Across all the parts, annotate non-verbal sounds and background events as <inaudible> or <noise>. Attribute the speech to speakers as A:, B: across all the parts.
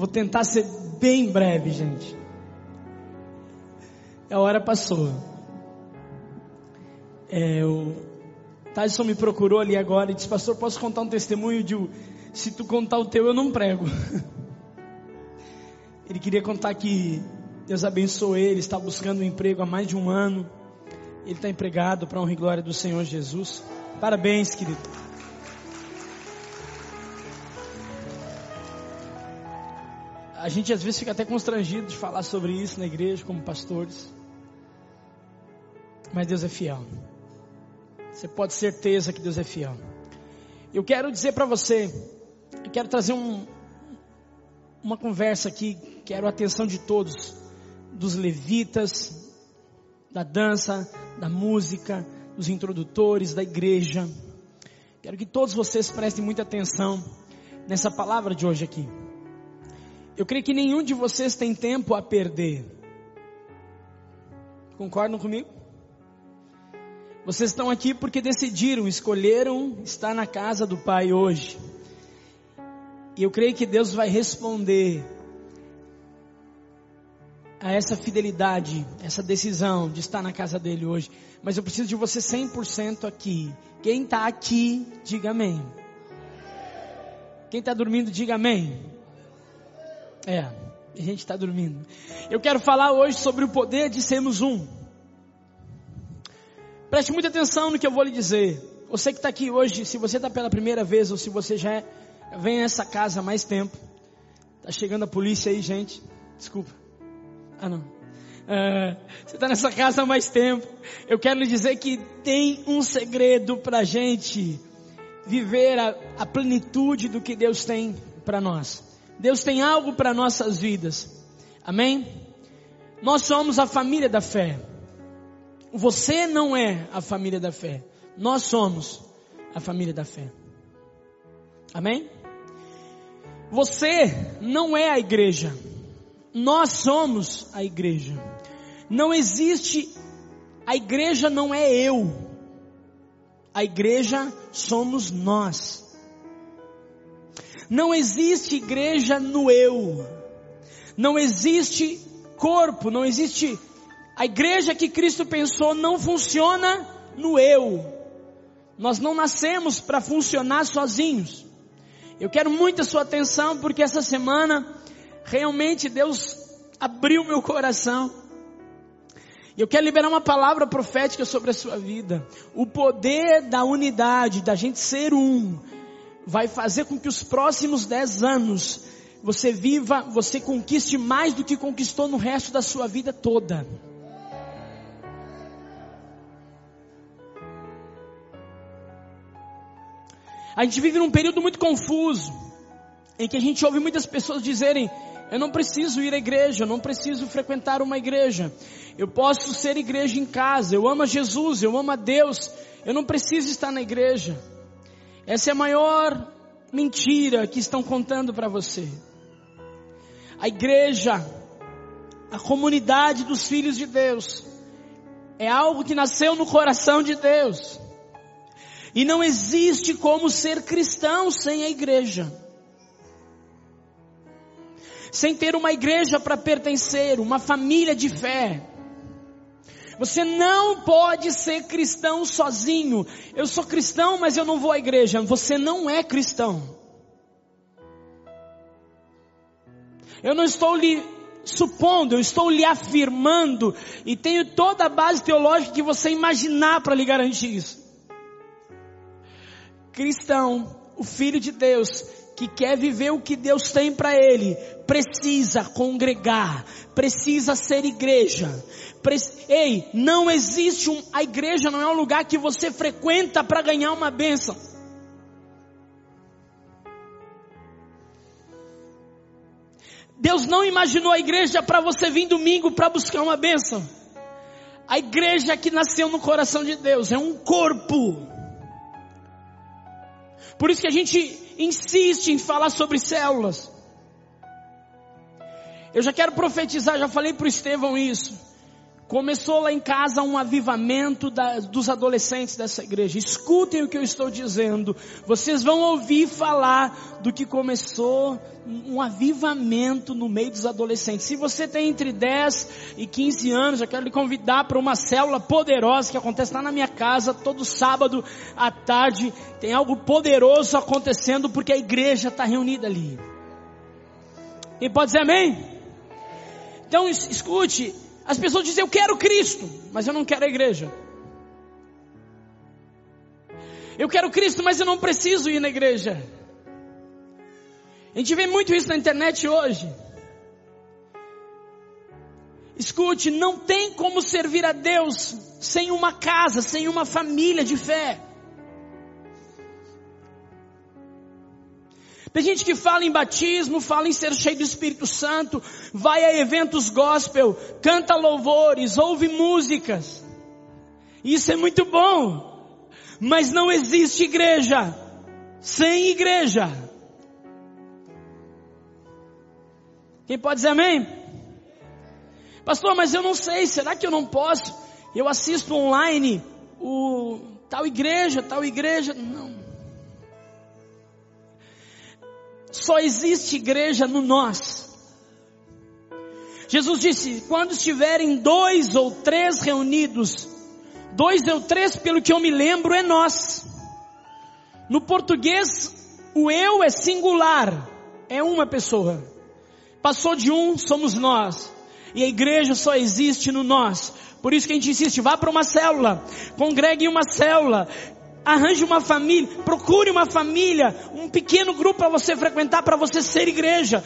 A: Vou tentar ser bem breve, gente. A hora passou. É, o Tyson me procurou ali agora e disse, pastor, posso contar um testemunho de se tu contar o teu eu não prego. <laughs> Ele queria contar que Deus abençoou ele, está buscando um emprego há mais de um ano. Ele está empregado para honra e glória do Senhor Jesus. Parabéns, querido. A gente às vezes fica até constrangido de falar sobre isso na igreja, como pastores. Mas Deus é fiel. Você pode ter certeza que Deus é fiel. Eu quero dizer para você, eu quero trazer um, uma conversa aqui, quero a atenção de todos, dos levitas, da dança, da música, dos introdutores, da igreja. Quero que todos vocês prestem muita atenção nessa palavra de hoje aqui. Eu creio que nenhum de vocês tem tempo a perder. Concordam comigo? Vocês estão aqui porque decidiram, escolheram estar na casa do Pai hoje. E eu creio que Deus vai responder a essa fidelidade, essa decisão de estar na casa dele hoje. Mas eu preciso de você 100% aqui. Quem está aqui, diga amém. Quem está dormindo, diga amém. É, a gente está dormindo. Eu quero falar hoje sobre o poder de sermos um. Preste muita atenção no que eu vou lhe dizer. Você que está aqui hoje, se você está pela primeira vez ou se você já vem a essa casa há mais tempo, está chegando a polícia aí, gente. Desculpa. Ah, não. Uh, você está nessa casa há mais tempo. Eu quero lhe dizer que tem um segredo para gente viver a, a plenitude do que Deus tem para nós. Deus tem algo para nossas vidas. Amém? Nós somos a família da fé. Você não é a família da fé. Nós somos a família da fé. Amém? Você não é a igreja. Nós somos a igreja. Não existe, a igreja não é eu. A igreja somos nós. Não existe igreja no eu. Não existe corpo, não existe. A igreja que Cristo pensou não funciona no eu. Nós não nascemos para funcionar sozinhos. Eu quero muito a sua atenção porque essa semana realmente Deus abriu meu coração. E eu quero liberar uma palavra profética sobre a sua vida. O poder da unidade, da gente ser um, vai fazer com que os próximos dez anos você viva, você conquiste mais do que conquistou no resto da sua vida toda. A gente vive num período muito confuso, em que a gente ouve muitas pessoas dizerem: eu não preciso ir à igreja, eu não preciso frequentar uma igreja. Eu posso ser igreja em casa. Eu amo a Jesus, eu amo a Deus. Eu não preciso estar na igreja. Essa é a maior mentira que estão contando para você. A igreja, a comunidade dos filhos de Deus, é algo que nasceu no coração de Deus. E não existe como ser cristão sem a igreja sem ter uma igreja para pertencer, uma família de fé. Você não pode ser cristão sozinho. Eu sou cristão, mas eu não vou à igreja. Você não é cristão. Eu não estou lhe supondo, eu estou lhe afirmando e tenho toda a base teológica que você imaginar para lhe garantir isso. Cristão, o filho de Deus, que quer viver o que Deus tem para ele, precisa congregar, precisa ser igreja. Ei, não existe um, a igreja não é um lugar que você frequenta para ganhar uma bênção. Deus não imaginou a igreja para você vir domingo para buscar uma bênção. A igreja que nasceu no coração de Deus é um corpo. Por isso que a gente insiste em falar sobre células. Eu já quero profetizar, já falei para o Estevão isso. Começou lá em casa um avivamento da, dos adolescentes dessa igreja. Escutem o que eu estou dizendo. Vocês vão ouvir falar do que começou um avivamento no meio dos adolescentes. Se você tem entre 10 e 15 anos, eu quero lhe convidar para uma célula poderosa que acontece lá na minha casa todo sábado à tarde. Tem algo poderoso acontecendo porque a igreja está reunida ali. E pode dizer amém? Então escute, as pessoas dizem, eu quero Cristo, mas eu não quero a igreja. Eu quero Cristo, mas eu não preciso ir na igreja. A gente vê muito isso na internet hoje. Escute, não tem como servir a Deus sem uma casa, sem uma família de fé. Tem gente que fala em batismo, fala em ser cheio do Espírito Santo, vai a eventos gospel, canta louvores, ouve músicas. Isso é muito bom. Mas não existe igreja sem igreja. Quem pode dizer amém? Pastor, mas eu não sei, será que eu não posso? Eu assisto online o tal igreja, tal igreja. Não. Só existe igreja no nós. Jesus disse: quando estiverem dois ou três reunidos, dois ou três, pelo que eu me lembro, é nós. No português, o eu é singular, é uma pessoa. Passou de um, somos nós. E a igreja só existe no nós. Por isso que a gente insiste, vá para uma célula, congregue em uma célula, Arranje uma família, procure uma família, um pequeno grupo para você frequentar, para você ser igreja.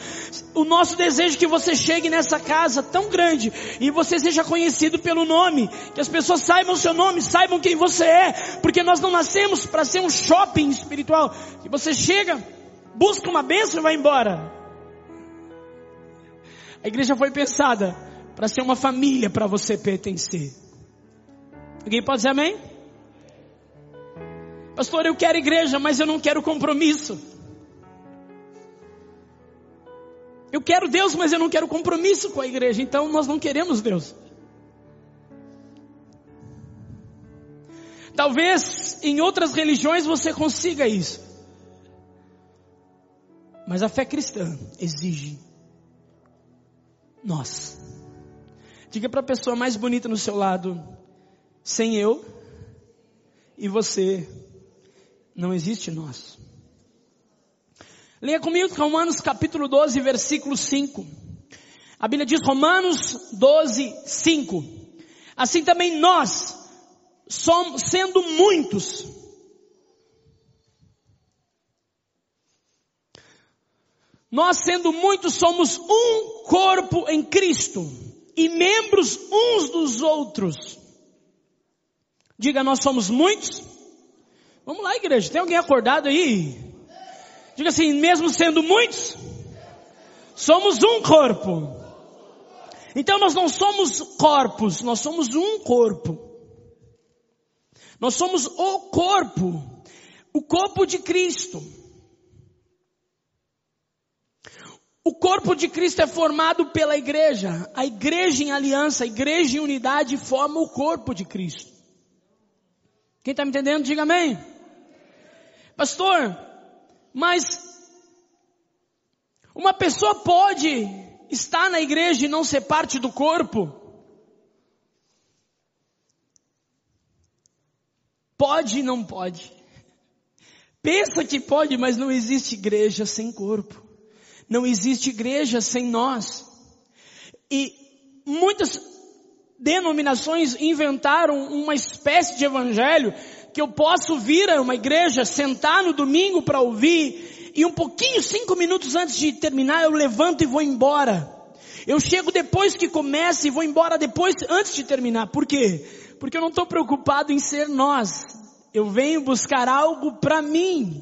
A: O nosso desejo é que você chegue nessa casa tão grande e você seja conhecido pelo nome, que as pessoas saibam seu nome, saibam quem você é, porque nós não nascemos para ser um shopping espiritual. Que você chega, busca uma bênção e vai embora. A igreja foi pensada para ser uma família para você pertencer. Alguém pode dizer amém? Pastor, eu quero igreja, mas eu não quero compromisso. Eu quero Deus, mas eu não quero compromisso com a igreja. Então nós não queremos Deus. Talvez em outras religiões você consiga isso. Mas a fé cristã exige nós. Diga para a pessoa mais bonita no seu lado: sem eu e você não existe nós. Leia comigo Romanos capítulo 12, versículo 5. A Bíblia diz Romanos 12, 5. Assim também nós, somos, sendo muitos, nós sendo muitos somos um corpo em Cristo e membros uns dos outros. Diga, nós somos muitos Vamos lá, igreja. Tem alguém acordado aí? Diga assim, mesmo sendo muitos, somos um corpo. Então nós não somos corpos, nós somos um corpo. Nós somos o corpo, o corpo de Cristo. O corpo de Cristo é formado pela igreja. A igreja em aliança, a igreja em unidade forma o corpo de Cristo. Quem está me entendendo, diga amém. Pastor, mas uma pessoa pode estar na igreja e não ser parte do corpo? Pode e não pode. Pensa que pode, mas não existe igreja sem corpo. Não existe igreja sem nós. E muitas denominações inventaram uma espécie de evangelho que eu posso vir a uma igreja, sentar no domingo para ouvir, e um pouquinho, cinco minutos antes de terminar, eu levanto e vou embora. Eu chego depois que começa e vou embora depois, antes de terminar. Por quê? Porque eu não estou preocupado em ser nós. Eu venho buscar algo para mim.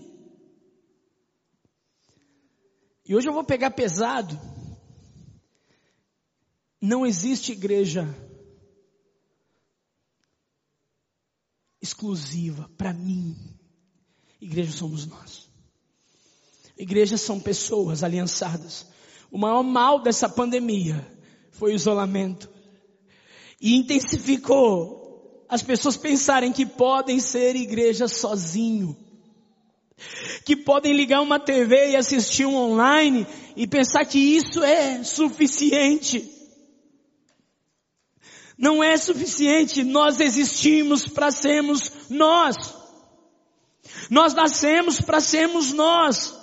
A: E hoje eu vou pegar pesado. Não existe igreja exclusiva para mim. Igreja somos nós. Igrejas são pessoas aliançadas. O maior mal dessa pandemia foi o isolamento. e intensificou as pessoas pensarem que podem ser igreja sozinho. Que podem ligar uma TV e assistir um online e pensar que isso é suficiente. Não é suficiente, nós existimos para sermos nós. Nós nascemos para sermos nós.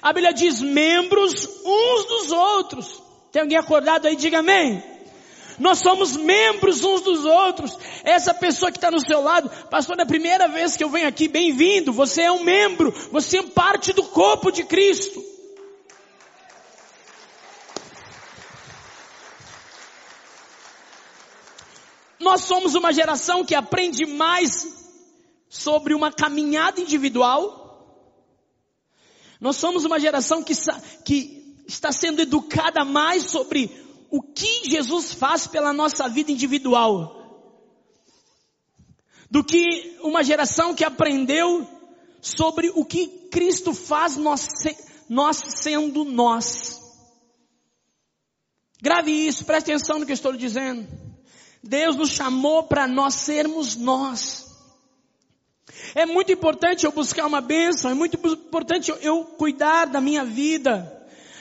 A: A Bíblia diz membros uns dos outros. Tem alguém acordado aí? Diga amém. Nós somos membros uns dos outros. Essa pessoa que está no seu lado, pastor, é a primeira vez que eu venho aqui, bem-vindo. Você é um membro, você é parte do corpo de Cristo. Nós somos uma geração que aprende mais sobre uma caminhada individual. Nós somos uma geração que, que está sendo educada mais sobre o que Jesus faz pela nossa vida individual. Do que uma geração que aprendeu sobre o que Cristo faz nós, nós sendo nós. Grave isso, preste atenção no que eu estou lhe dizendo. Deus nos chamou para nós sermos nós. É muito importante eu buscar uma bênção, é muito importante eu cuidar da minha vida.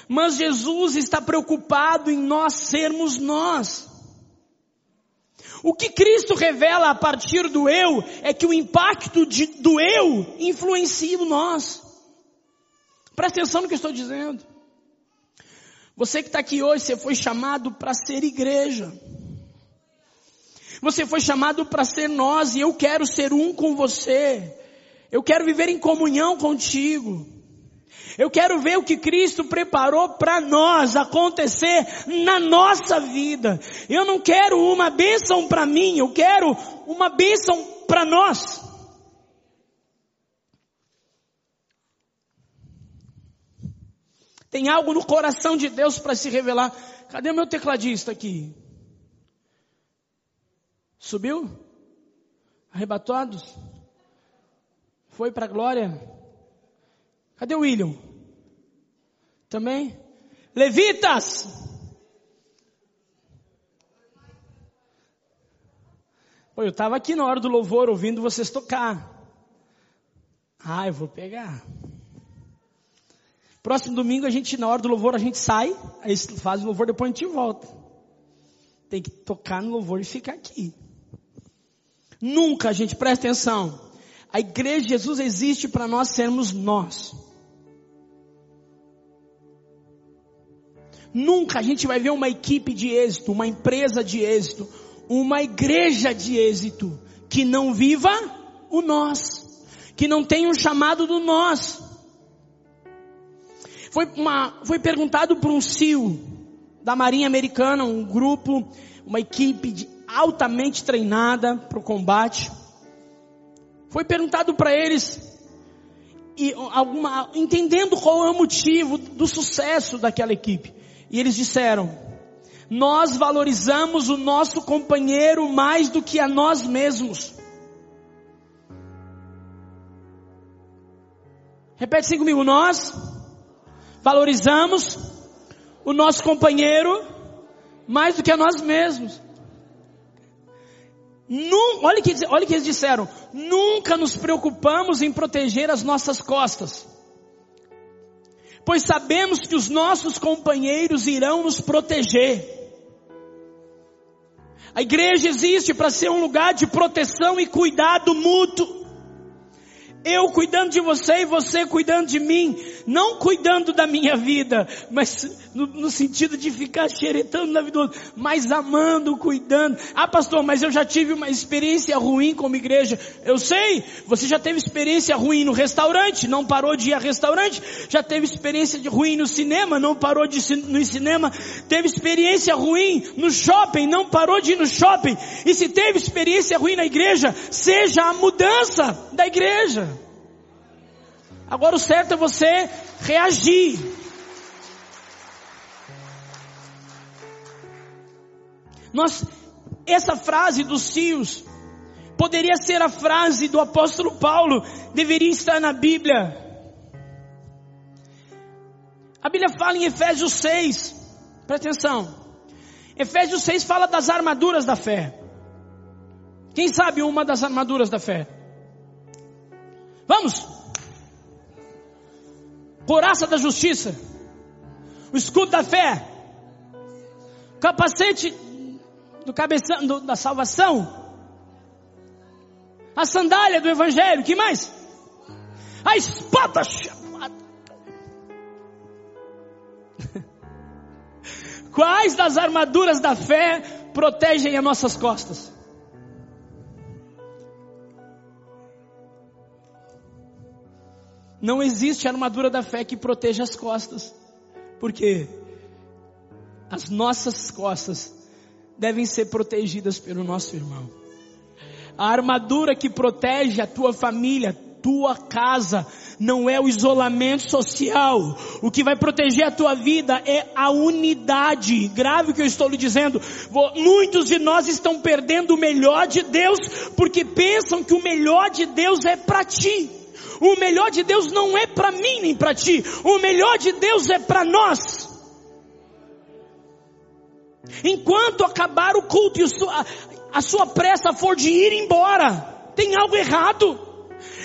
A: Mas Jesus está preocupado em nós sermos nós. O que Cristo revela a partir do eu é que o impacto de, do eu influencia o nós. Presta atenção no que eu estou dizendo. Você que está aqui hoje, você foi chamado para ser igreja. Você foi chamado para ser nós e eu quero ser um com você. Eu quero viver em comunhão contigo. Eu quero ver o que Cristo preparou para nós acontecer na nossa vida. Eu não quero uma bênção para mim, eu quero uma bênção para nós. Tem algo no coração de Deus para se revelar. Cadê meu tecladista aqui? Subiu? Arrebatados? Foi para a glória? Cadê o William? Também? Levitas! Pô, eu estava aqui na hora do louvor ouvindo vocês tocar. Ah, eu vou pegar. Próximo domingo a gente, na hora do louvor, a gente sai, aí faz o louvor, depois a gente volta. Tem que tocar no louvor e ficar aqui. Nunca, gente, presta atenção. A igreja de Jesus existe para nós sermos nós. Nunca a gente vai ver uma equipe de êxito, uma empresa de êxito, uma igreja de êxito que não viva o nós, que não tenha um chamado do nós. Foi, uma, foi perguntado por um CIO da Marinha Americana, um grupo, uma equipe de altamente treinada para o combate. Foi perguntado para eles e alguma, entendendo qual é o motivo do sucesso daquela equipe. E eles disseram: Nós valorizamos o nosso companheiro mais do que a nós mesmos. Repete assim comigo: Nós valorizamos o nosso companheiro mais do que a nós mesmos. Num, olha, que, olha que eles disseram, nunca nos preocupamos em proteger as nossas costas, pois sabemos que os nossos companheiros irão nos proteger. A igreja existe para ser um lugar de proteção e cuidado mútuo. Eu cuidando de você e você cuidando de mim, não cuidando da minha vida, mas no, no, sentido de ficar xeretando na vida do outro, mas amando, cuidando. Ah, pastor, mas eu já tive uma experiência ruim como igreja. Eu sei, você já teve experiência ruim no restaurante, não parou de ir a restaurante. Já teve experiência ruim no cinema, não parou de ir no cinema. Teve experiência ruim no shopping, não parou de ir no shopping. E se teve experiência ruim na igreja, seja a mudança da igreja. Agora o certo é você reagir. Nós, essa frase dos cios poderia ser a frase do apóstolo Paulo, deveria estar na Bíblia. A Bíblia fala em Efésios 6, presta atenção. Efésios 6 fala das armaduras da fé. Quem sabe uma das armaduras da fé? Vamos! Coraça da justiça, o escudo da fé, capacete do cabeção do, da salvação, a sandália do evangelho, que mais? A espada chamada. <laughs> Quais das armaduras da fé protegem as nossas costas? Não existe armadura da fé que proteja as costas. Porque as nossas costas devem ser protegidas pelo nosso irmão. A armadura que protege a tua família, tua casa, não é o isolamento social. O que vai proteger a tua vida é a unidade. Grave o que eu estou lhe dizendo. Muitos de nós estão perdendo o melhor de Deus porque pensam que o melhor de Deus é para ti. O melhor de Deus não é para mim nem para ti. O melhor de Deus é para nós. Enquanto acabar o culto e a sua pressa for de ir embora, tem algo errado.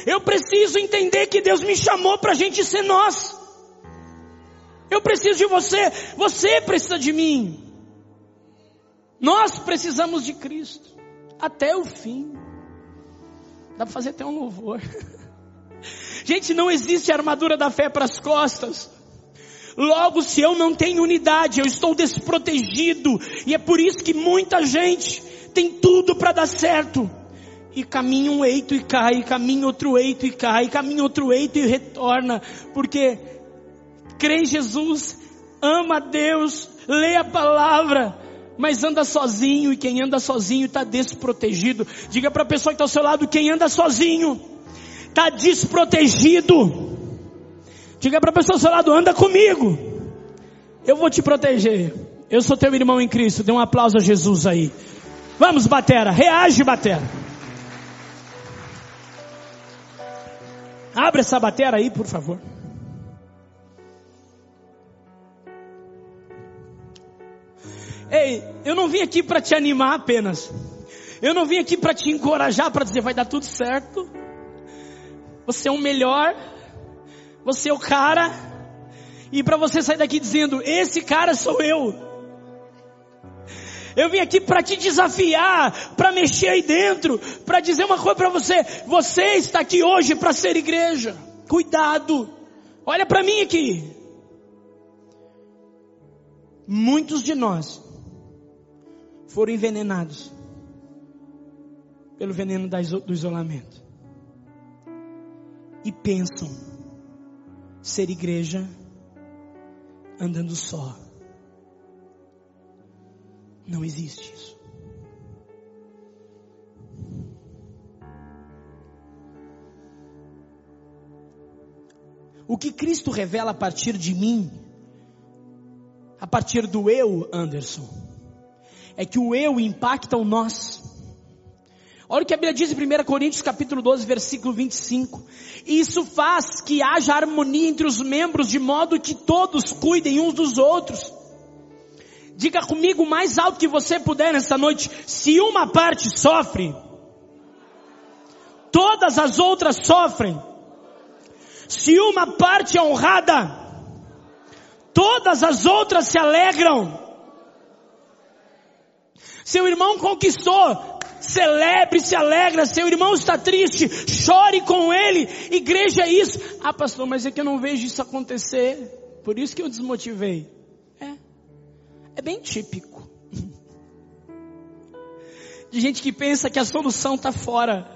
A: Eu preciso entender que Deus me chamou para a gente ser nós. Eu preciso de você, você precisa de mim. Nós precisamos de Cristo até o fim. Dá para fazer até um louvor. <laughs> Gente, não existe armadura da fé para as costas. Logo, se eu não tenho unidade, eu estou desprotegido. E é por isso que muita gente tem tudo para dar certo. E caminha um eito e cai, caminha outro eito e cai, caminha outro eito e retorna. Porque crê em Jesus, ama a Deus, lê a palavra, mas anda sozinho. E quem anda sozinho está desprotegido. Diga para a pessoa que está ao seu lado: quem anda sozinho está desprotegido. Diga para a pessoa ao seu lado, anda comigo. Eu vou te proteger. Eu sou teu irmão em Cristo. Dê um aplauso a Jesus aí. Vamos, Batera. Reage, Batera. Abre essa batera aí, por favor. Ei, eu não vim aqui para te animar apenas. Eu não vim aqui para te encorajar, para dizer vai dar tudo certo. Você é o melhor. Você é o cara. E para você sair daqui dizendo: Esse cara sou eu. Eu vim aqui para te desafiar, para mexer aí dentro, para dizer uma coisa para você. Você está aqui hoje para ser igreja. Cuidado. Olha para mim aqui. Muitos de nós foram envenenados pelo veneno do isolamento e pensam ser igreja andando só. Não existe isso. O que Cristo revela a partir de mim, a partir do eu, Anderson, é que o eu impacta o nós. Olha o que a Bíblia diz em 1 Coríntios capítulo 12, versículo 25. Isso faz que haja harmonia entre os membros, de modo que todos cuidem uns dos outros. Diga comigo o mais alto que você puder nesta noite. Se uma parte sofre, todas as outras sofrem. Se uma parte é honrada, todas as outras se alegram. Seu irmão conquistou, celebre, se alegra, seu irmão está triste, chore com ele, igreja é isso. Ah pastor, mas é que eu não vejo isso acontecer, por isso que eu desmotivei. É, é bem típico. <laughs> De gente que pensa que a solução está fora.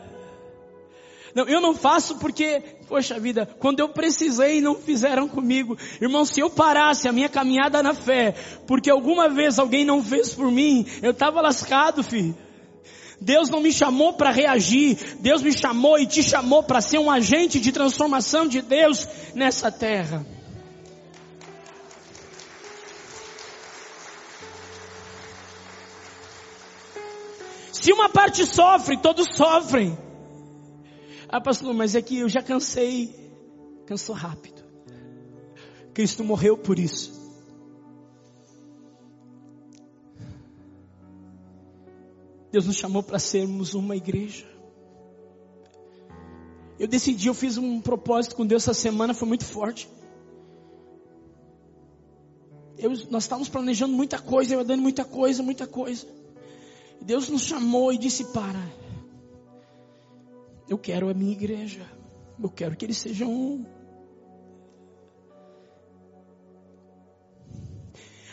A: Não, eu não faço porque, poxa vida, quando eu precisei não fizeram comigo. Irmão, se eu parasse a minha caminhada na fé, porque alguma vez alguém não fez por mim, eu estava lascado, filho. Deus não me chamou para reagir, Deus me chamou e te chamou para ser um agente de transformação de Deus nessa terra. Se uma parte sofre, todos sofrem. Ah, pastor, mas é que eu já cansei. Cansou rápido. Cristo morreu por isso. Deus nos chamou para sermos uma igreja. Eu decidi, eu fiz um propósito com Deus essa semana, foi muito forte. Eu, nós estávamos planejando muita coisa, eu dando muita coisa, muita coisa. Deus nos chamou e disse: Para, eu quero a minha igreja, eu quero que eles sejam um.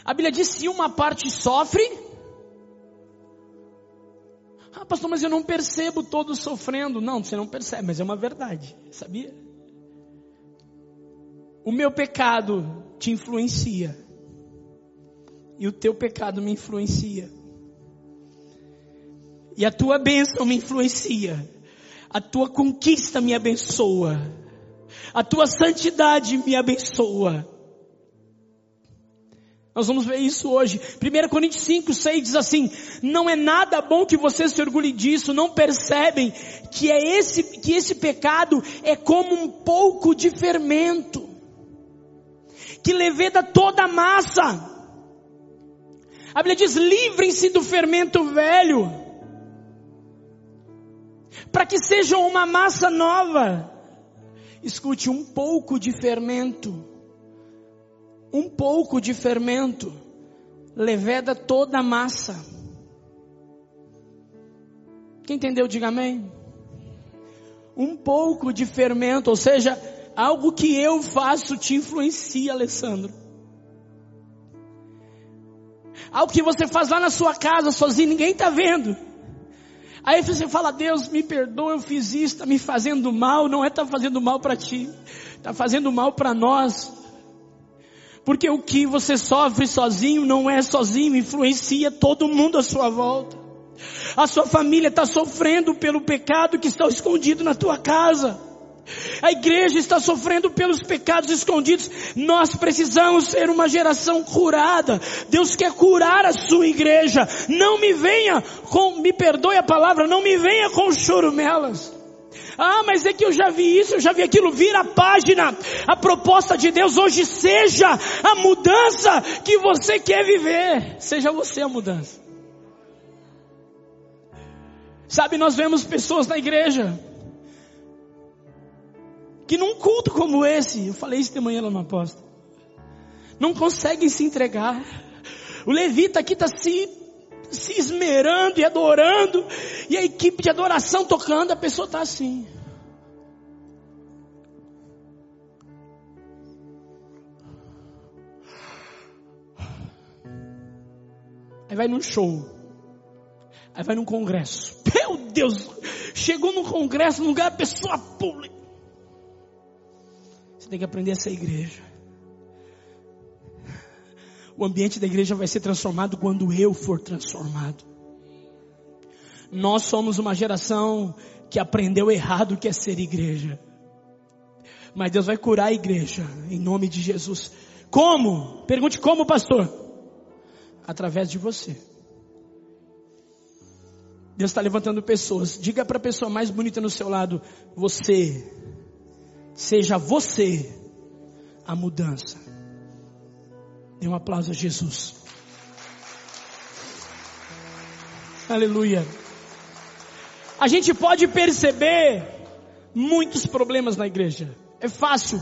A: A Bíblia diz: se uma parte sofre, ah, pastor, mas eu não percebo todos sofrendo. Não, você não percebe, mas é uma verdade, sabia? O meu pecado te influencia, e o teu pecado me influencia, e a tua bênção me influencia, a tua conquista me abençoa, a tua santidade me abençoa. Nós vamos ver isso hoje. 1 Coríntios 5, 6 diz assim: Não é nada bom que vocês se orgulhem disso, não percebem que é esse, que esse pecado é como um pouco de fermento, que leveda toda a massa. A Bíblia diz: livrem-se do fermento velho, para que sejam uma massa nova. Escute, um pouco de fermento um pouco de fermento leveda toda a massa. Quem entendeu, diga amém. Um pouco de fermento, ou seja, algo que eu faço te influencia, Alessandro. Algo que você faz lá na sua casa sozinho, ninguém está vendo. Aí você fala, Deus me perdoa, eu fiz isso, está me fazendo mal, não é está fazendo mal para ti, está fazendo mal para nós. Porque o que você sofre sozinho não é sozinho, influencia todo mundo à sua volta. A sua família está sofrendo pelo pecado que está escondido na tua casa. A igreja está sofrendo pelos pecados escondidos. Nós precisamos ser uma geração curada. Deus quer curar a sua igreja. Não me venha com, me perdoe a palavra, não me venha com chorumelas. Ah, mas é que eu já vi isso, eu já vi aquilo. Vira a página. A proposta de Deus hoje seja a mudança que você quer viver. Seja você a mudança. Sabe, nós vemos pessoas na igreja que num culto como esse, eu falei isso de manhã lá no apóstolo, não conseguem se entregar. O levita aqui está se se esmerando e adorando, e a equipe de adoração tocando, a pessoa está assim. Aí vai num show. Aí vai num congresso. Meu Deus! Chegou no congresso, num lugar, a pessoa pula. Você tem que aprender essa igreja. O ambiente da igreja vai ser transformado quando eu for transformado. Nós somos uma geração que aprendeu errado o que é ser igreja. Mas Deus vai curar a igreja em nome de Jesus. Como? Pergunte como, pastor? Através de você. Deus está levantando pessoas. Diga para a pessoa mais bonita no seu lado: você, seja você a mudança. Dê um aplauso a Jesus. Aleluia. A gente pode perceber muitos problemas na igreja. É fácil.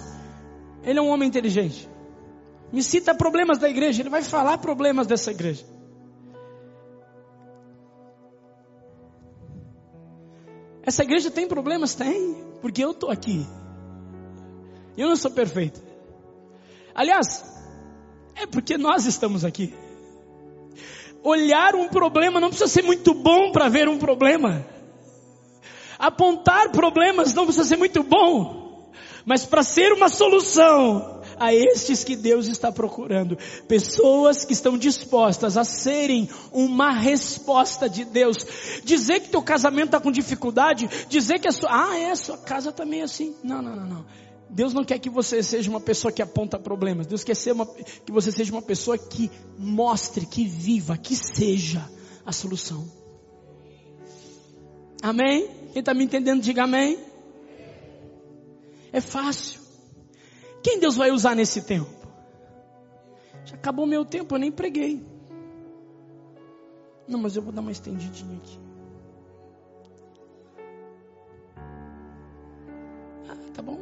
A: Ele é um homem inteligente. Me cita problemas da igreja, ele vai falar problemas dessa igreja. Essa igreja tem problemas? Tem, porque eu estou aqui. Eu não sou perfeito. Aliás, é porque nós estamos aqui. Olhar um problema não precisa ser muito bom para ver um problema. Apontar problemas não precisa ser muito bom, mas para ser uma solução a estes que Deus está procurando. Pessoas que estão dispostas a serem uma resposta de Deus. Dizer que teu casamento está com dificuldade, dizer que a sua, ah, é, sua casa também tá assim. Não, não, não, não. Deus não quer que você seja uma pessoa que aponta problemas. Deus quer ser uma, que você seja uma pessoa que mostre, que viva, que seja a solução. Amém? Quem está me entendendo, diga amém. É fácil. Quem Deus vai usar nesse tempo? Já acabou meu tempo, eu nem preguei. Não, mas eu vou dar uma estendidinha aqui. Ah, tá bom.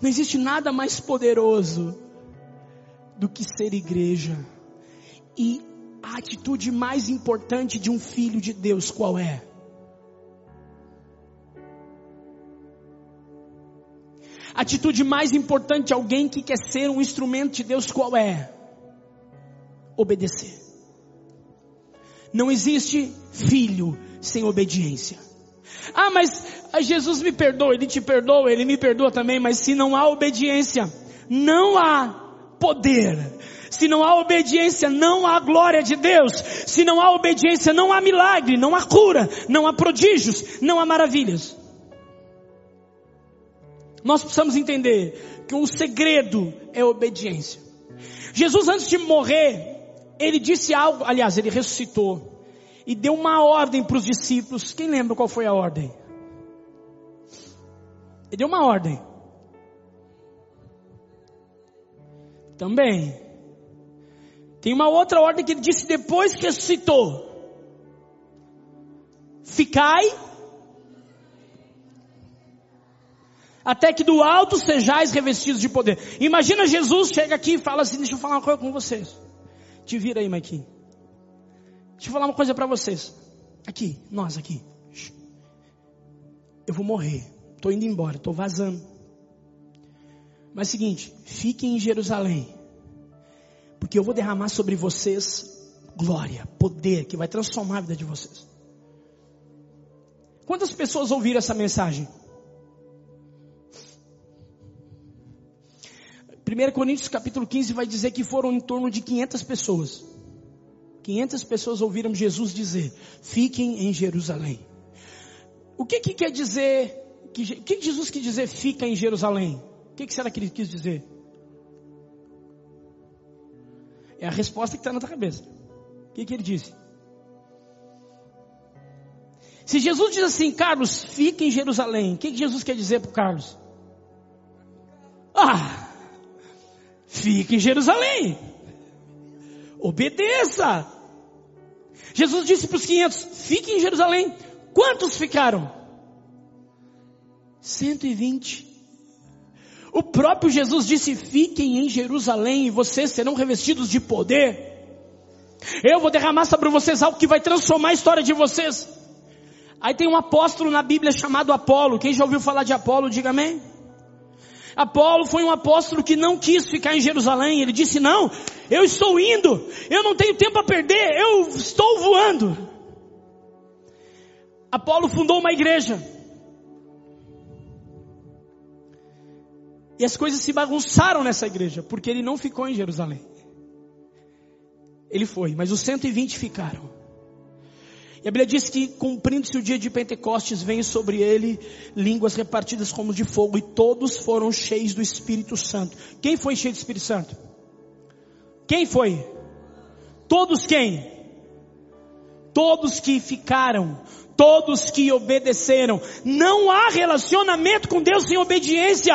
A: Não existe nada mais poderoso do que ser igreja. E a atitude mais importante de um filho de Deus qual é? A atitude mais importante de alguém que quer ser um instrumento de Deus qual é? Obedecer. Não existe filho sem obediência. Ah, mas Jesus me perdoa, Ele te perdoa, Ele me perdoa também, mas se não há obediência, não há poder. Se não há obediência, não há glória de Deus. Se não há obediência, não há milagre, não há cura, não há prodígios, não há maravilhas. Nós precisamos entender que o segredo é obediência. Jesus, antes de morrer, ele disse algo, aliás, ele ressuscitou e deu uma ordem para os discípulos. Quem lembra qual foi a ordem? Ele deu uma ordem. Também. Tem uma outra ordem que ele disse depois que ressuscitou. Ficai até que do alto sejais revestidos de poder. Imagina Jesus chega aqui e fala assim, deixa eu falar uma coisa com vocês. Te vira aí, Maiquinho. Deixa eu falar uma coisa para vocês. Aqui, nós aqui. Eu vou morrer. Estou indo embora, estou vazando. Mas é seguinte, fiquem em Jerusalém. Porque eu vou derramar sobre vocês glória, poder, que vai transformar a vida de vocês. Quantas pessoas ouviram essa mensagem? 1 Coríntios capítulo 15 vai dizer que foram em torno de 500 pessoas. 500 pessoas ouviram Jesus dizer: fiquem em Jerusalém. O que, que quer dizer? Que, que Jesus quis dizer fica em Jerusalém? O que, que será que ele quis dizer? É a resposta que está na tua cabeça. O que, que ele disse? Se Jesus diz assim, Carlos, fica em Jerusalém, o que, que Jesus quer dizer para Carlos? Ah, Fique em Jerusalém. Obedeça. Jesus disse para os 500: Fiquem em Jerusalém. Quantos ficaram? 120. O próprio Jesus disse: Fiquem em Jerusalém e vocês serão revestidos de poder. Eu vou derramar sobre vocês algo que vai transformar a história de vocês. Aí tem um apóstolo na Bíblia chamado Apolo. Quem já ouviu falar de Apolo, diga amém. Apolo foi um apóstolo que não quis ficar em Jerusalém. Ele disse: Não, eu estou indo, eu não tenho tempo a perder, eu estou voando. Apolo fundou uma igreja. E as coisas se bagunçaram nessa igreja, porque ele não ficou em Jerusalém. Ele foi, mas os 120 ficaram. E a Bíblia diz que, cumprindo-se o dia de Pentecostes, veio sobre ele línguas repartidas como de fogo, e todos foram cheios do Espírito Santo. Quem foi cheio do Espírito Santo? Quem foi? Todos quem? Todos que ficaram, todos que obedeceram. Não há relacionamento com Deus sem obediência.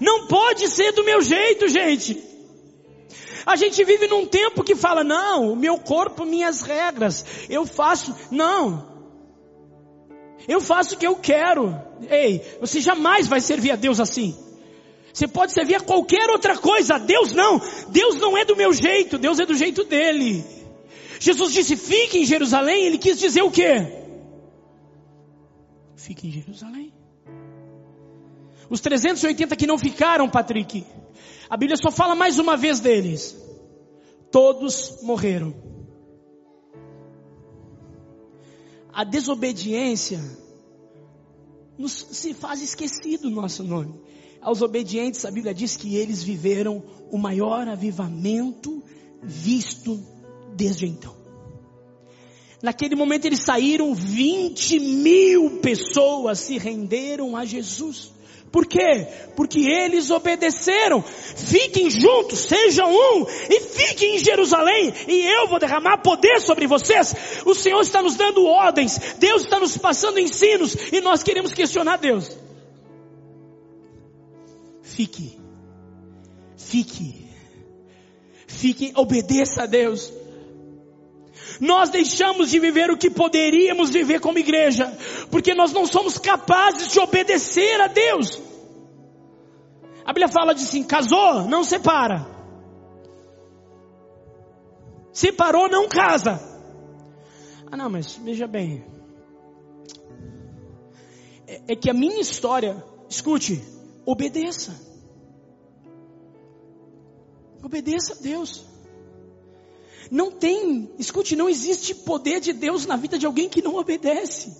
A: Não pode ser do meu jeito, gente. A gente vive num tempo que fala, não, o meu corpo, minhas regras, eu faço, não. Eu faço o que eu quero. Ei, você jamais vai servir a Deus assim. Você pode servir a qualquer outra coisa, a Deus não. Deus não é do meu jeito, Deus é do jeito dele. Jesus disse, fique em Jerusalém, ele quis dizer o quê? Fique em Jerusalém. Os 380 que não ficaram, Patrick, a Bíblia só fala mais uma vez deles. Todos morreram. A desobediência nos, se faz esquecido o nosso nome. Aos obedientes, a Bíblia diz que eles viveram o maior avivamento visto desde então. Naquele momento eles saíram, 20 mil pessoas se renderam a Jesus. Por quê? Porque eles obedeceram. Fiquem juntos, sejam um e fiquem em Jerusalém e eu vou derramar poder sobre vocês. O Senhor está nos dando ordens, Deus está nos passando ensinos e nós queremos questionar Deus. Fique. Fique. Fique, obedeça a Deus. Nós deixamos de viver o que poderíamos viver como igreja, porque nós não somos capazes de obedecer a Deus. A Bíblia fala de assim: casou, não separa. Separou, não casa. Ah, não, mas veja bem. É, é que a minha história, escute, obedeça. Obedeça a Deus. Não tem, escute, não existe poder de Deus na vida de alguém que não obedece.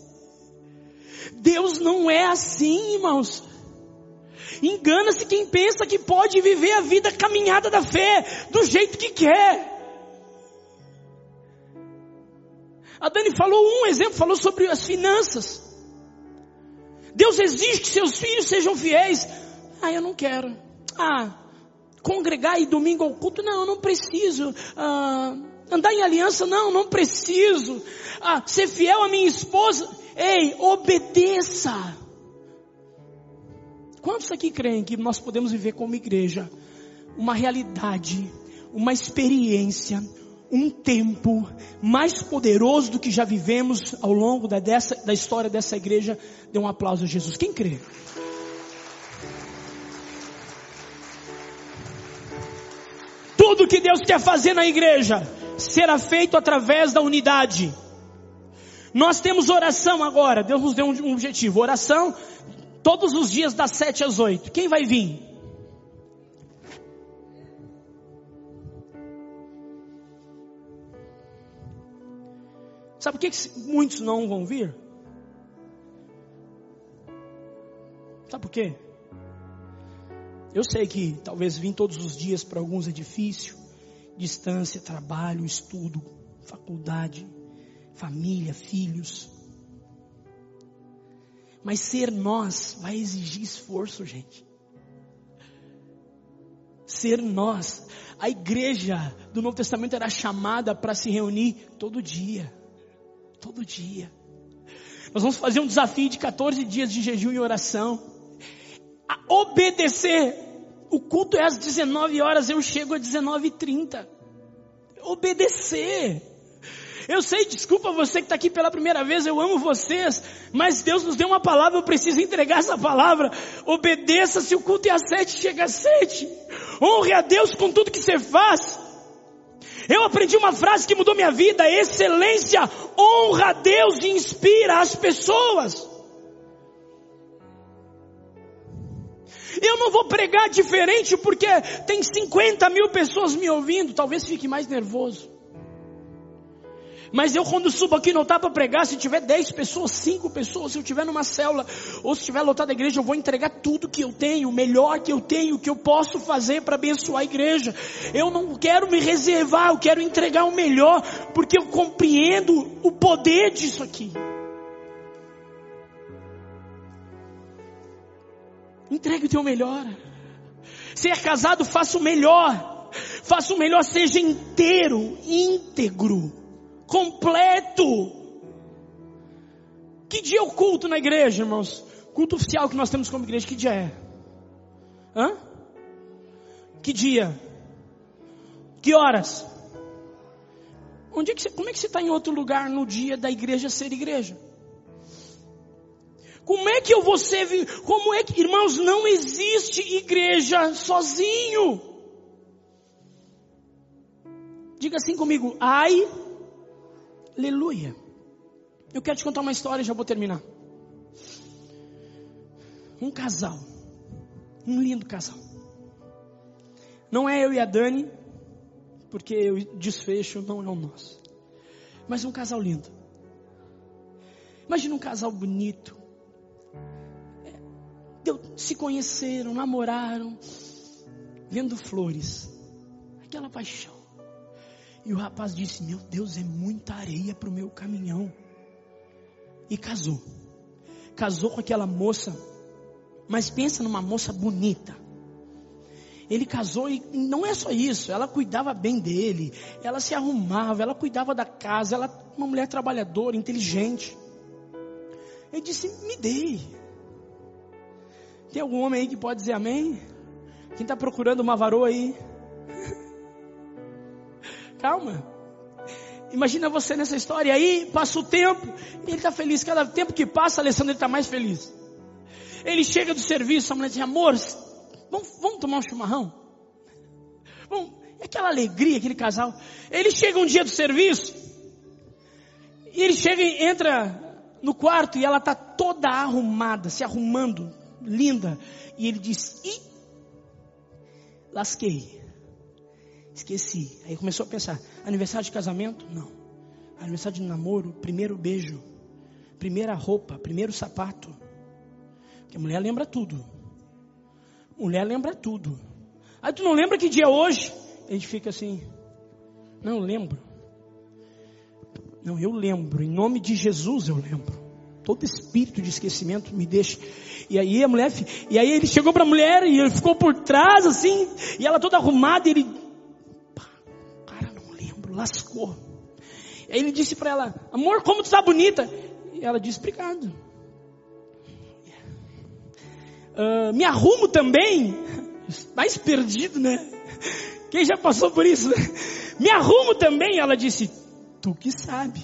A: Deus não é assim, irmãos. Engana-se quem pensa que pode viver a vida caminhada da fé do jeito que quer. A Dani falou um exemplo, falou sobre as finanças. Deus exige que seus filhos sejam fiéis. Ah, eu não quero. Ah, congregar e domingo ao culto, não, eu não preciso. Ah, andar em aliança, não, não preciso. Ah, ser fiel à minha esposa, ei, obedeça. Quantos aqui creem que nós podemos viver como igreja uma realidade, uma experiência, um tempo mais poderoso do que já vivemos ao longo da, dessa, da história dessa igreja? Dê um aplauso a Jesus. Quem crê? Que Deus quer fazer na igreja será feito através da unidade. Nós temos oração agora. Deus nos deu um objetivo. Oração todos os dias das sete às oito. Quem vai vir? Sabe por que muitos não vão vir? Sabe por quê? Eu sei que talvez vir todos os dias para alguns é difícil, distância, trabalho, estudo, faculdade, família, filhos. Mas ser nós vai exigir esforço, gente. Ser nós. A igreja do Novo Testamento era chamada para se reunir todo dia. Todo dia. Nós vamos fazer um desafio de 14 dias de jejum e oração. A obedecer. O culto é às 19 horas, eu chego às 19h30. Obedecer. Eu sei, desculpa você que está aqui pela primeira vez, eu amo vocês, mas Deus nos deu uma palavra, eu preciso entregar essa palavra. Obedeça se o culto é às sete, chega às sete. Honre a Deus com tudo que você faz. Eu aprendi uma frase que mudou minha vida: excelência honra a Deus e inspira as pessoas. Eu não vou pregar diferente porque tem 50 mil pessoas me ouvindo, talvez fique mais nervoso. Mas eu quando subo aqui não tá para pregar, se tiver 10 pessoas, 5 pessoas, se eu tiver numa célula, ou se tiver lotada a igreja, eu vou entregar tudo que eu tenho, o melhor que eu tenho, o que eu posso fazer para abençoar a igreja. Eu não quero me reservar, eu quero entregar o melhor, porque eu compreendo o poder disso aqui. Entregue o teu melhor. Se é casado, faça o melhor. Faça o melhor, seja inteiro, íntegro completo. Que dia é o culto na igreja, irmãos? Culto oficial que nós temos como igreja, que dia é? Hã? Que dia? Que horas? Onde é que você, como é que você está em outro lugar no dia da igreja ser igreja? Como é que eu vou ser, como é que, irmãos, não existe igreja sozinho. Diga assim comigo, ai Aleluia. Eu quero te contar uma história e já vou terminar. Um casal. Um lindo casal. Não é eu e a Dani, porque o desfecho não é o nosso. Mas um casal lindo. Imagina um casal bonito. Se conheceram, namoraram, vendo flores. Aquela paixão. E o rapaz disse: Meu Deus, é muita areia para o meu caminhão. E casou. Casou com aquela moça. Mas pensa numa moça bonita. Ele casou e não é só isso, ela cuidava bem dele, ela se arrumava, ela cuidava da casa, ela uma mulher trabalhadora, inteligente. Ele disse: "Me dê". Tem algum homem aí que pode dizer amém? Quem está procurando uma varoa aí? <laughs> Calma. Imagina você nessa história. Aí passa o tempo, ele está feliz. Cada tempo que passa, Alessandro está mais feliz. Ele chega do serviço, a mulher diz: Amor, vamos, vamos tomar um chimarrão? <laughs> Vamos, é aquela alegria, aquele casal. Ele chega um dia do serviço, e ele chega e entra no quarto e ela está toda arrumada, se arrumando, linda. E ele diz: Ih, lasquei. Esqueci. Aí começou a pensar: aniversário de casamento? Não. Aniversário de namoro, primeiro beijo, primeira roupa, primeiro sapato. Porque a mulher lembra tudo. Mulher lembra tudo. Aí tu não lembra que dia é hoje? A gente fica assim. Não lembro. Não, eu lembro. Em nome de Jesus eu lembro. Todo espírito de esquecimento me deixa. E aí a mulher, e aí ele chegou para a mulher e ele ficou por trás assim, e ela toda arrumada, e ele, cara, não lembro, lascou. E aí ele disse para ela, amor, como tu está bonita? E ela disse, obrigado. Uh, me arrumo também, mais perdido, né? Quem já passou por isso? Né? Me arrumo também. Ela disse, tu que sabe.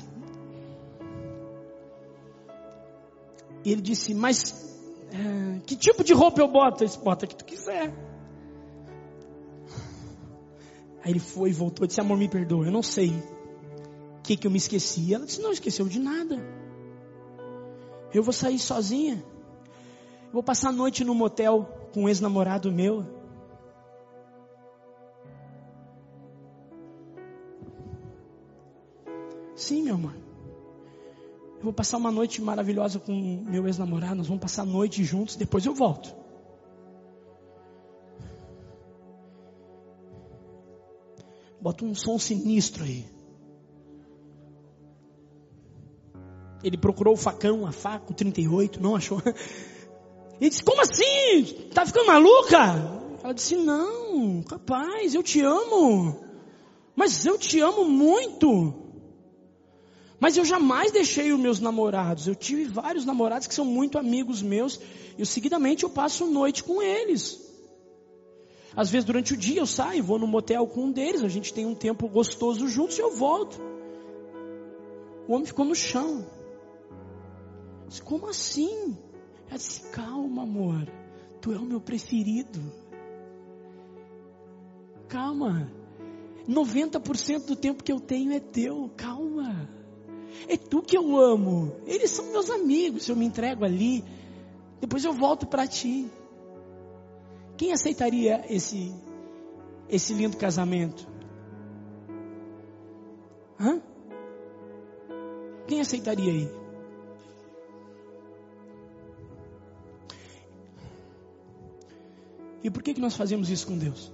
A: E ele disse, mas é, que tipo de roupa eu boto? Ele bota que tu quiser. Aí ele foi voltou e disse, amor, me perdoa, eu não sei o que, que eu me esqueci. Ela disse, não esqueceu de nada. Eu vou sair sozinha. Eu vou passar a noite no motel com um ex-namorado meu. Sim, meu amor. Eu vou passar uma noite maravilhosa com meu ex-namorado, nós vamos passar a noite juntos, depois eu volto. Bota um som sinistro aí. Ele procurou o facão, a faca, o 38, não achou. <laughs> Ele disse: Como assim? Tá ficando maluca? Ela disse: Não, capaz, eu te amo. Mas eu te amo muito. Mas eu jamais deixei os meus namorados. Eu tive vários namorados que são muito amigos meus. E seguidamente eu passo noite com eles. Às vezes durante o dia eu saio, vou no motel com um deles, a gente tem um tempo gostoso juntos e eu volto. O homem ficou no chão. disse, como assim? Ela disse, calma amor, tu é o meu preferido. Calma. 90% do tempo que eu tenho é teu, calma. É tu que eu amo. Eles são meus amigos. Eu me entrego ali, depois eu volto para ti. Quem aceitaria esse esse lindo casamento? Hã? Quem aceitaria aí? E por que, que nós fazemos isso com Deus?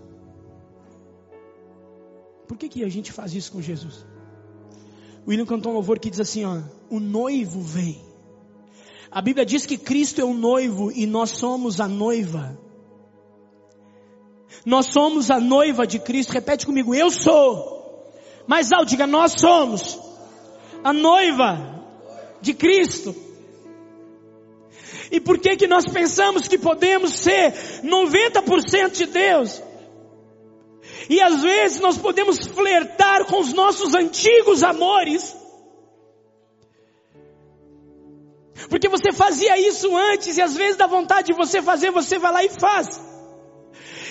A: Por que, que a gente faz isso com Jesus? William cantou um louvor que diz assim, ó, o noivo vem. A Bíblia diz que Cristo é o noivo e nós somos a noiva. Nós somos a noiva de Cristo. Repete comigo, eu sou. Mais alto, diga, nós somos a noiva de Cristo. E por que que nós pensamos que podemos ser 90% de Deus? E às vezes nós podemos flertar com os nossos antigos amores. Porque você fazia isso antes e às vezes dá vontade de você fazer, você vai lá e faz.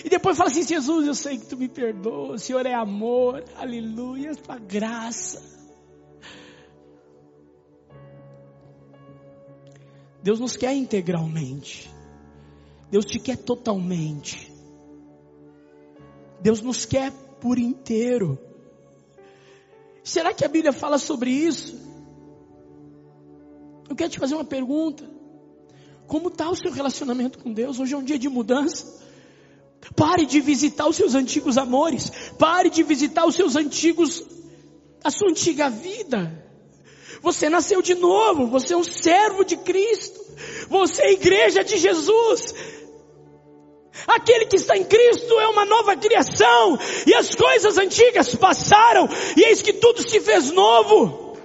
A: E depois fala assim, Jesus, eu sei que tu me perdoa, o Senhor é amor, aleluia, tua graça. Deus nos quer integralmente. Deus te quer totalmente. Deus nos quer por inteiro. Será que a Bíblia fala sobre isso? Eu quero te fazer uma pergunta. Como está o seu relacionamento com Deus? Hoje é um dia de mudança. Pare de visitar os seus antigos amores. Pare de visitar os seus antigos, a sua antiga vida. Você nasceu de novo. Você é um servo de Cristo. Você é igreja de Jesus. Aquele que está em Cristo é uma nova criação, e as coisas antigas passaram, e eis que tudo se fez novo.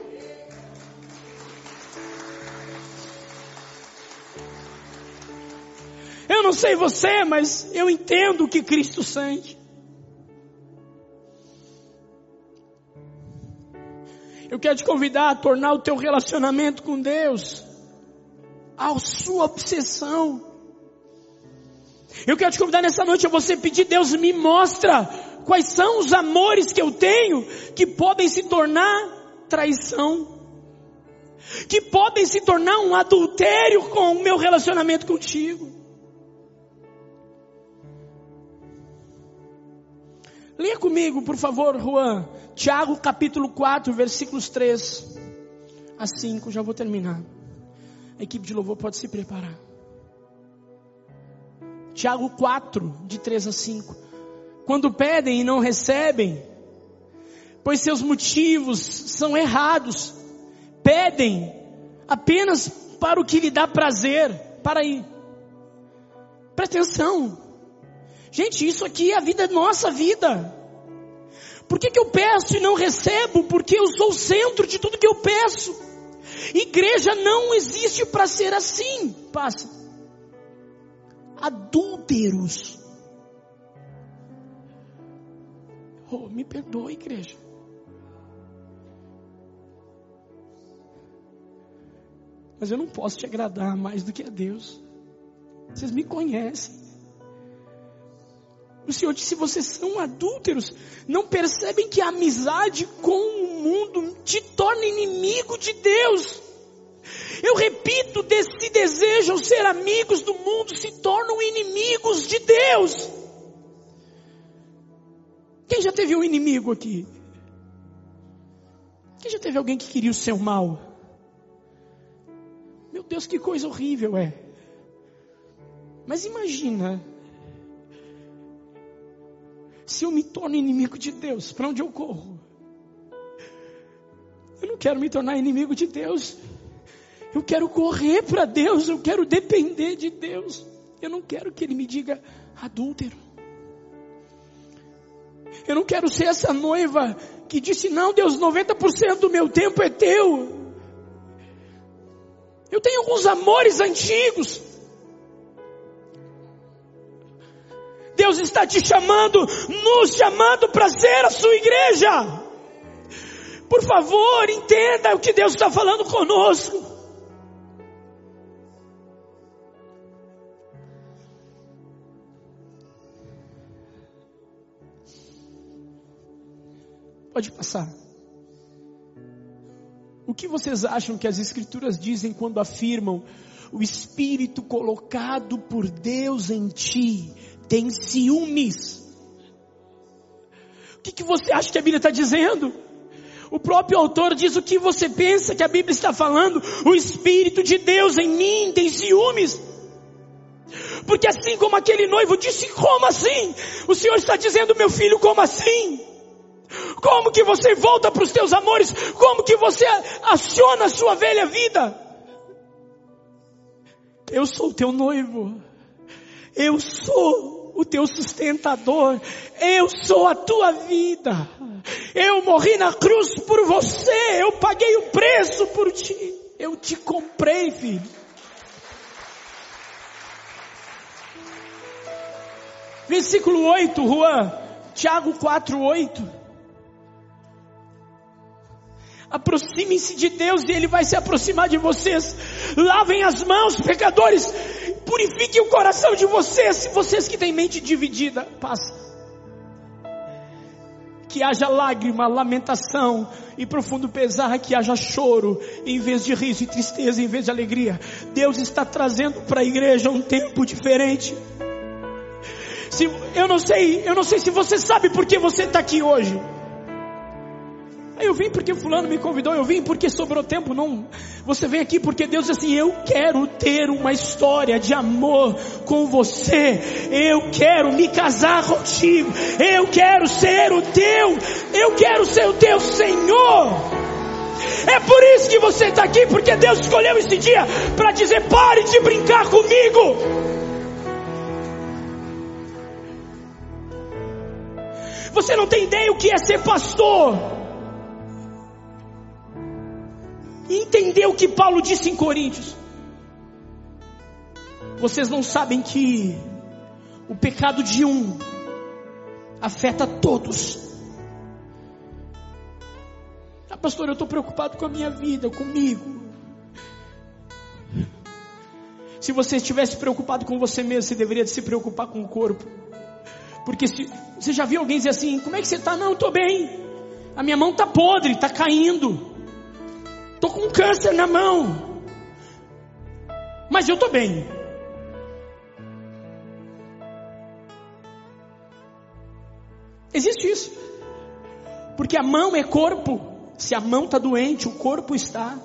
A: Eu não sei você, mas eu entendo o que Cristo sente. Eu quero te convidar a tornar o teu relacionamento com Deus a sua obsessão. Eu quero te convidar nessa noite a você pedir, Deus me mostra quais são os amores que eu tenho que podem se tornar traição, que podem se tornar um adultério com o meu relacionamento contigo. Leia comigo, por favor, Juan, Tiago capítulo 4, versículos 3 a 5, já vou terminar. A equipe de louvor pode se preparar. Tiago 4, de 3 a 5. Quando pedem e não recebem, pois seus motivos são errados, pedem apenas para o que lhe dá prazer. Para aí. Presta atenção. Gente, isso aqui é a vida, nossa vida. Por que, que eu peço e não recebo? Porque eu sou o centro de tudo que eu peço. Igreja não existe para ser assim. Passa. Adúlteros. Oh, me perdoa, igreja. Mas eu não posso te agradar mais do que a Deus. Vocês me conhecem. O Senhor disse: vocês são adúlteros, não percebem que a amizade com o mundo te torna inimigo de Deus. Eu repito, se desejam ser amigos do mundo, se tornam inimigos de Deus. Quem já teve um inimigo aqui? Quem já teve alguém que queria o seu mal? Meu Deus, que coisa horrível é. Mas imagina se eu me torno inimigo de Deus, para onde eu corro? Eu não quero me tornar inimigo de Deus. Eu quero correr para Deus, eu quero depender de Deus. Eu não quero que Ele me diga adúltero. Eu não quero ser essa noiva que disse: Não, Deus, 90% do meu tempo é teu. Eu tenho alguns amores antigos. Deus está te chamando, nos chamando para ser a sua igreja. Por favor, entenda o que Deus está falando conosco. Pode passar. O que vocês acham que as Escrituras dizem quando afirmam o Espírito colocado por Deus em ti tem ciúmes. O que, que você acha que a Bíblia está dizendo? O próprio autor diz o que você pensa que a Bíblia está falando. O Espírito de Deus em mim tem ciúmes. Porque assim como aquele noivo disse, como assim? O Senhor está dizendo, meu filho, como assim? Como que você volta para os teus amores? Como que você aciona a sua velha vida? Eu sou o teu noivo. Eu sou o teu sustentador. Eu sou a tua vida. Eu morri na cruz por você. Eu paguei o preço por ti. Eu te comprei, filho. Versículo 8, Juan. Tiago 4, 8. Aproximem-se de Deus e Ele vai se aproximar de vocês. Lavem as mãos, pecadores. Purifiquem o coração de vocês, vocês que têm mente dividida. Passa. Que haja lágrima, lamentação e profundo pesar, que haja choro em vez de riso e tristeza em vez de alegria. Deus está trazendo para a igreja um tempo diferente. Se, eu não sei, eu não sei se você sabe por que você está aqui hoje. Eu vim porque fulano me convidou, eu vim porque sobrou tempo, não. Você vem aqui porque Deus diz assim, eu quero ter uma história de amor com você. Eu quero me casar contigo. Eu quero ser o teu, eu quero ser o teu Senhor. É por isso que você está aqui, porque Deus escolheu esse dia para dizer: pare de brincar comigo. Você não tem ideia o que é ser pastor. Entender o que Paulo disse em Coríntios. Vocês não sabem que o pecado de um afeta todos. Pastor, eu estou preocupado com a minha vida, comigo. Se você estivesse preocupado com você mesmo, você deveria se preocupar com o corpo. Porque se, você já viu alguém dizer assim: Como é que você está? Não, estou bem. A minha mão está podre, está caindo. Estou com câncer na mão. Mas eu estou bem. Existe isso. Porque a mão é corpo. Se a mão está doente, o corpo está.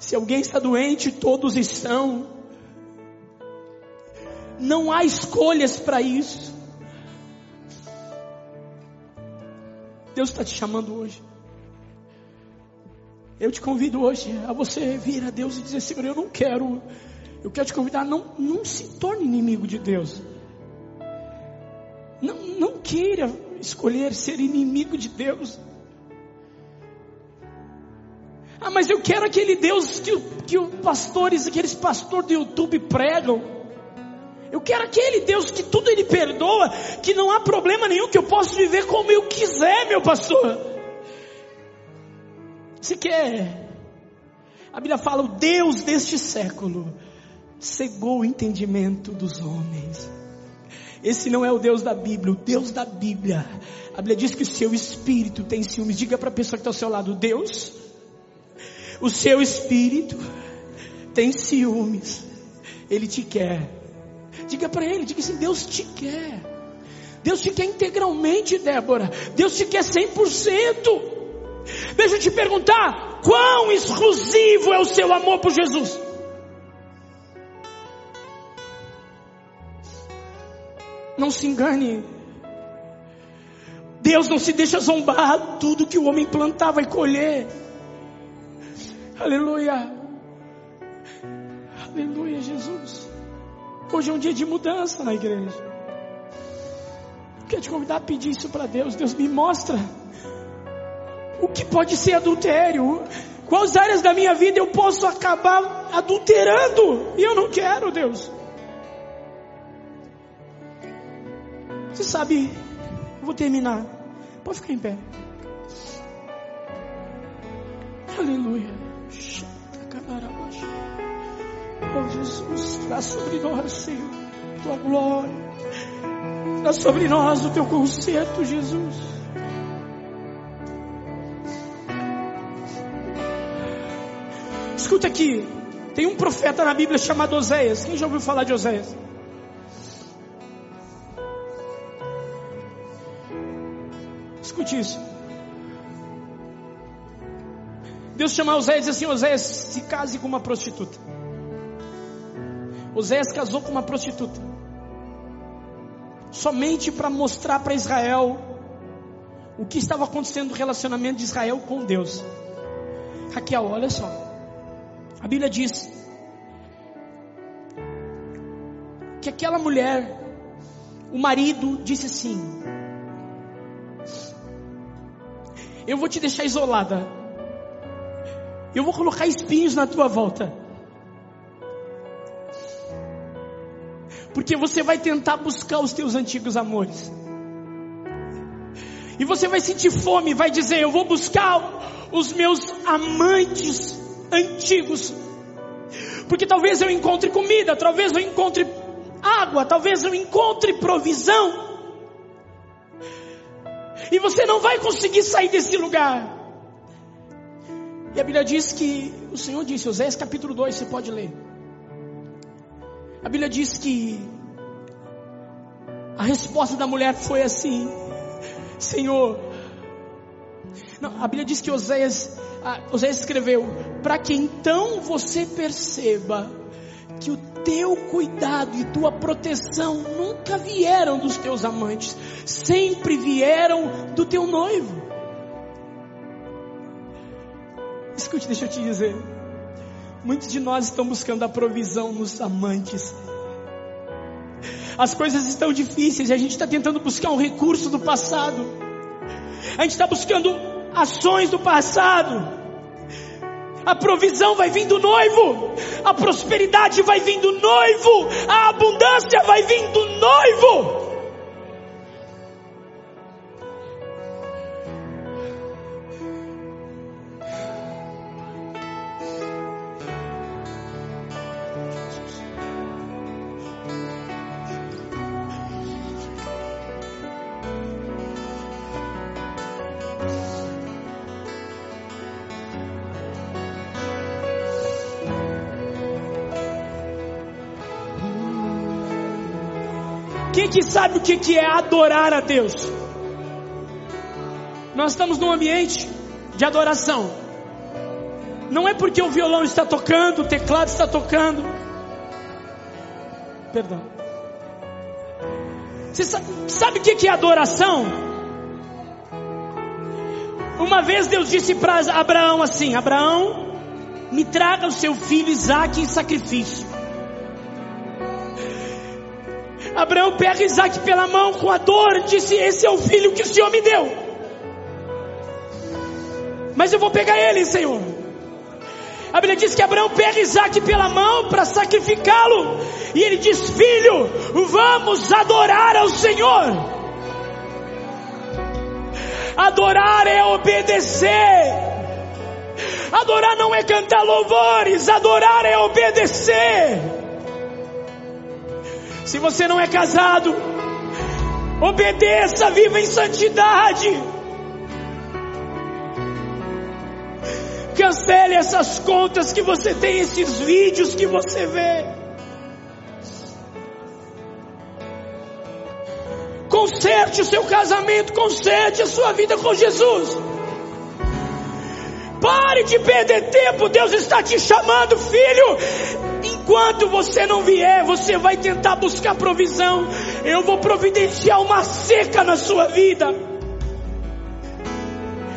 A: Se alguém está doente, todos estão. Não há escolhas para isso. Deus está te chamando hoje. Eu te convido hoje a você vir a Deus e dizer: Senhor, eu não quero. Eu quero te convidar, não, não se torne inimigo de Deus. Não, não queira escolher ser inimigo de Deus. Ah, mas eu quero aquele Deus que, que os pastores, aqueles pastores do YouTube pregam. Eu quero aquele Deus que tudo Ele perdoa, que não há problema nenhum, que eu posso viver como eu quiser, meu pastor. Se quer, a Bíblia fala: o Deus deste século cegou o entendimento dos homens. Esse não é o Deus da Bíblia, o Deus da Bíblia. A Bíblia diz que o seu espírito tem ciúmes. Diga para a pessoa que está ao seu lado: Deus, o seu espírito tem ciúmes. Ele te quer. Diga para ele, diga assim: Deus te quer. Deus te quer integralmente, Débora. Deus te quer 100%. Deixa eu te perguntar: quão exclusivo é o seu amor por Jesus? Não se engane. Deus não se deixa zombar. Tudo que o homem plantar vai colher. Aleluia. Aleluia, Jesus. Hoje é um dia de mudança na igreja. quero te convidar a pedir isso para Deus. Deus me mostra o que pode ser adultério. Quais áreas da minha vida eu posso acabar adulterando? E eu não quero, Deus. Você sabe, eu vou terminar. Pode ficar em pé. Aleluia. Oh Jesus, traz sobre nós, Senhor, tua glória. Traz sobre nós o teu conserto, Jesus. Escuta aqui, tem um profeta na Bíblia chamado Oséias. Quem já ouviu falar de Oséias? Escute isso. Deus chama Oséias e assim: Oséias, se case com uma prostituta. Oséias casou com uma prostituta. Somente para mostrar para Israel o que estava acontecendo no relacionamento de Israel com Deus. Raquel, olha só. A Bíblia diz que aquela mulher, o marido disse assim: Eu vou te deixar isolada. Eu vou colocar espinhos na tua volta. Porque você vai tentar buscar os teus antigos amores. E você vai sentir fome, vai dizer: Eu vou buscar os meus amantes antigos. Porque talvez eu encontre comida, talvez eu encontre água, talvez eu encontre provisão. E você não vai conseguir sair desse lugar. E a Bíblia diz que, o Senhor disse, Oséias capítulo 2, você pode ler. A Bíblia diz que a resposta da mulher foi assim: Senhor, não, a Bíblia diz que Oséias, Oséias escreveu, para que então você perceba que o teu cuidado e tua proteção nunca vieram dos teus amantes, sempre vieram do teu noivo. Escute, deixa eu te dizer. Muitos de nós estão buscando a provisão nos amantes. As coisas estão difíceis e a gente está tentando buscar um recurso do passado. A gente está buscando ações do passado. A provisão vai vir do noivo, a prosperidade vai vir do noivo, a abundância vai vir do noivo. Que sabe o que é adorar a Deus? Nós estamos num ambiente de adoração. Não é porque o violão está tocando, o teclado está tocando. Perdão. Você sabe, sabe o que é adoração? Uma vez Deus disse para Abraão assim: Abraão, me traga o seu filho Isaque em sacrifício. Abraão pega Isaac pela mão com a dor disse: Esse é o filho que o Senhor me deu. Mas eu vou pegar ele, Senhor. A Bíblia diz que Abraão pega Isaac pela mão para sacrificá-lo. E ele diz: Filho, vamos adorar ao Senhor. Adorar é obedecer. Adorar não é cantar louvores, adorar é obedecer. Se você não é casado, obedeça, viva em santidade. Cancele essas contas que você tem, esses vídeos que você vê. Conserte o seu casamento, conserte a sua vida com Jesus. Pare de perder tempo, Deus está te chamando, filho. Enquanto você não vier, você vai tentar buscar provisão. Eu vou providenciar uma seca na sua vida.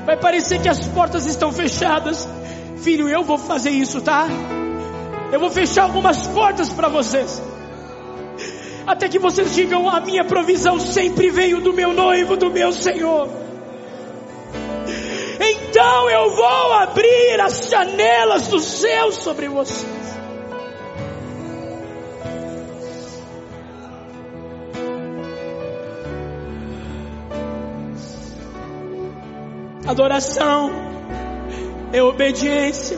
A: Vai parecer que as portas estão fechadas. Filho, eu vou fazer isso, tá? Eu vou fechar algumas portas para vocês. Até que vocês digam: a minha provisão sempre veio do meu noivo, do meu Senhor então eu vou abrir as janelas do céu sobre vocês. Adoração é obediência.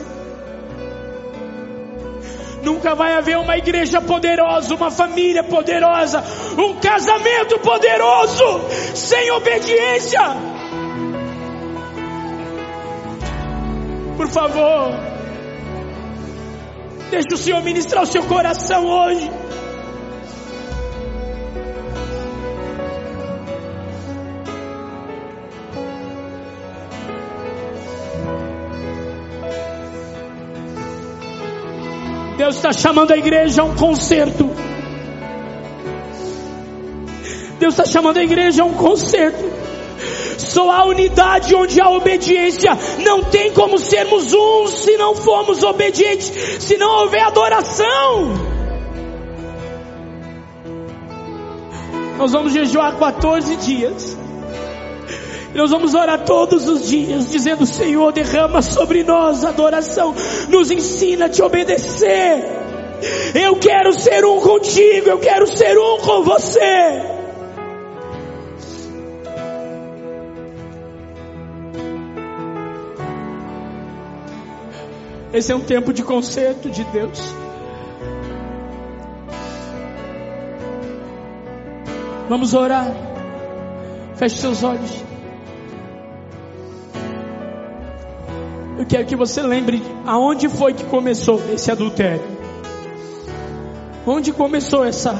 A: Nunca vai haver uma igreja poderosa, uma família poderosa, um casamento poderoso sem obediência. por favor. Deixe o Senhor ministrar o seu coração hoje. Deus está chamando a igreja a um concerto. Deus está chamando a igreja a um concerto. Só há unidade onde há obediência. Não tem como sermos um se não formos obedientes, se não houver adoração. Nós vamos jejuar 14 dias. Nós vamos orar todos os dias, dizendo: Senhor, derrama sobre nós adoração, nos ensina a te obedecer. Eu quero ser um contigo, eu quero ser um com você. Esse é um tempo de conserto de Deus. Vamos orar. Feche seus olhos. Eu quero que você lembre aonde foi que começou esse adultério. Onde começou essa.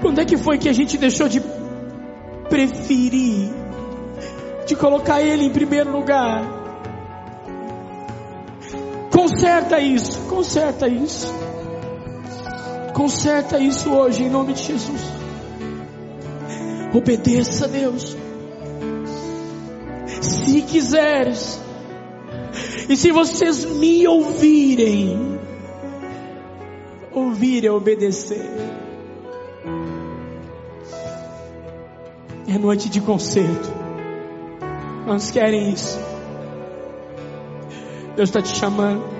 A: Quando é que foi que a gente deixou de preferir, de colocar Ele em primeiro lugar? Conserta isso, conserta isso. Conserta isso hoje em nome de Jesus. Obedeça a Deus. Se quiseres. E se vocês me ouvirem, ouvir é obedecer. É noite de conserto. Nós querem isso. Deus está te chamando.